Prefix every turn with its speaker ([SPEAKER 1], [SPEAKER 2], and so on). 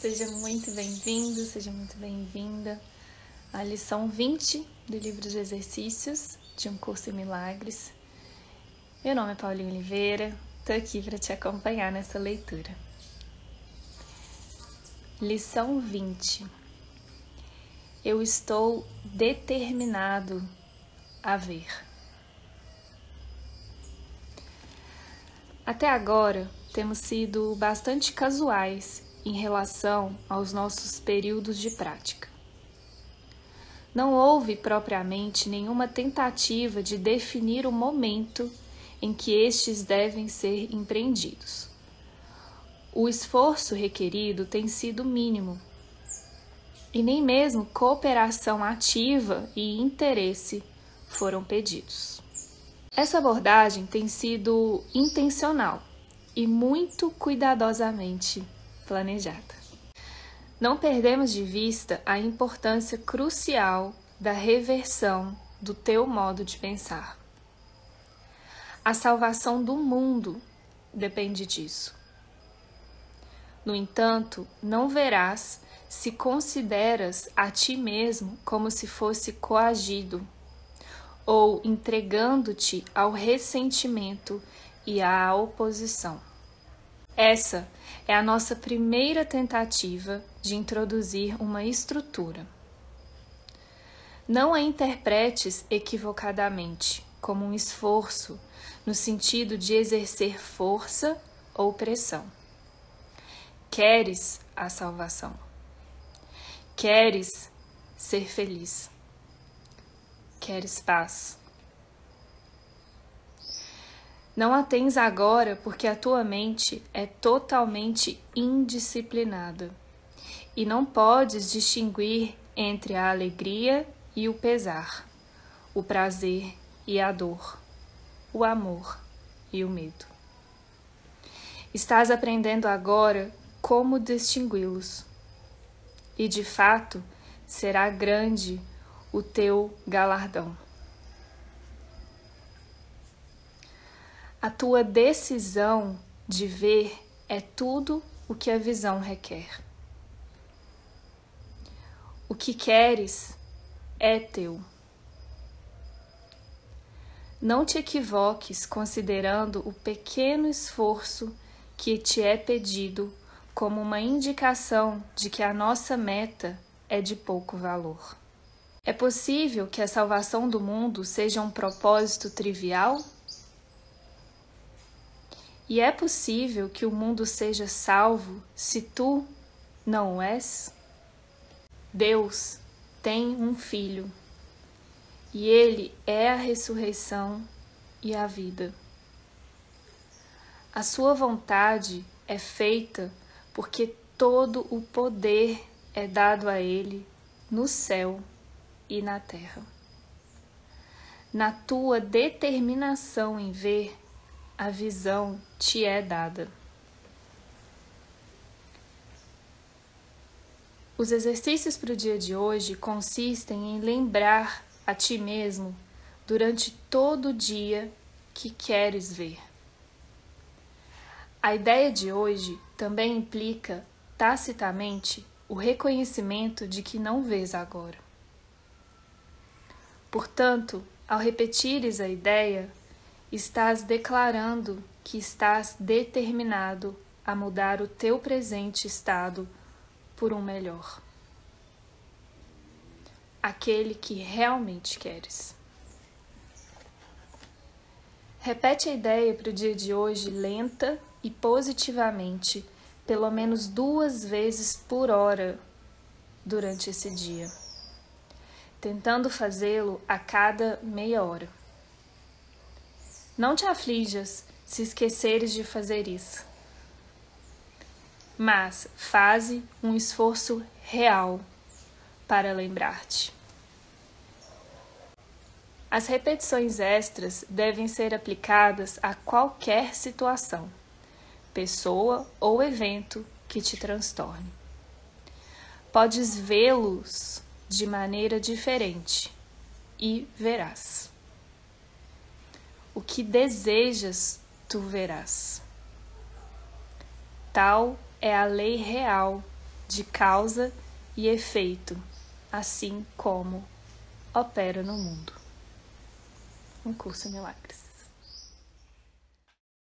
[SPEAKER 1] Seja muito bem-vindo, seja muito bem-vinda à lição 20 do livro de exercícios de um curso em milagres. Meu nome é Paulinho Oliveira, estou aqui para te acompanhar nessa leitura. Lição 20. Eu estou determinado a ver. Até agora, temos sido bastante casuais em relação aos nossos períodos de prática. Não houve propriamente nenhuma tentativa de definir o momento em que estes devem ser empreendidos. O esforço requerido tem sido mínimo, e nem mesmo cooperação ativa e interesse foram pedidos. Essa abordagem tem sido intencional e muito cuidadosamente planejada. Não perdemos de vista a importância crucial da reversão do teu modo de pensar. A salvação do mundo depende disso. No entanto, não verás se consideras a ti mesmo como se fosse coagido ou entregando-te ao ressentimento e à oposição. Essa é a nossa primeira tentativa de introduzir uma estrutura. Não a interpretes equivocadamente como um esforço no sentido de exercer força ou pressão. Queres a salvação. Queres ser feliz. Queres paz. Não a tens agora porque a tua mente é totalmente indisciplinada e não podes distinguir entre a alegria e o pesar, o prazer e a dor, o amor e o medo. Estás aprendendo agora como distingui-los, e de fato será grande o teu galardão. A tua decisão de ver é tudo o que a visão requer. O que queres é teu. Não te equivoques considerando o pequeno esforço que te é pedido como uma indicação de que a nossa meta é de pouco valor. É possível que a salvação do mundo seja um propósito trivial? E é possível que o mundo seja salvo se tu não o és? Deus tem um filho e ele é a ressurreição e a vida. A sua vontade é feita porque todo o poder é dado a ele no céu e na terra. Na tua determinação em ver, a visão te é dada. Os exercícios para o dia de hoje consistem em lembrar a ti mesmo durante todo o dia que queres ver. A ideia de hoje também implica tacitamente o reconhecimento de que não vês agora. Portanto, ao repetires a ideia, estás declarando que estás determinado a mudar o teu presente estado por um melhor. Aquele que realmente queres. Repete a ideia para o dia de hoje lenta e positivamente, pelo menos duas vezes por hora durante esse dia, tentando fazê-lo a cada meia hora. Não te aflijas se esqueceres de fazer isso. Mas faze um esforço real para lembrar-te. As repetições extras devem ser aplicadas a qualquer situação, pessoa ou evento que te transtorne. Podes vê-los de maneira diferente e verás. O que desejas, tu verás. Tal é a lei real de causa e efeito, assim como opera no mundo. Um curso em milagres.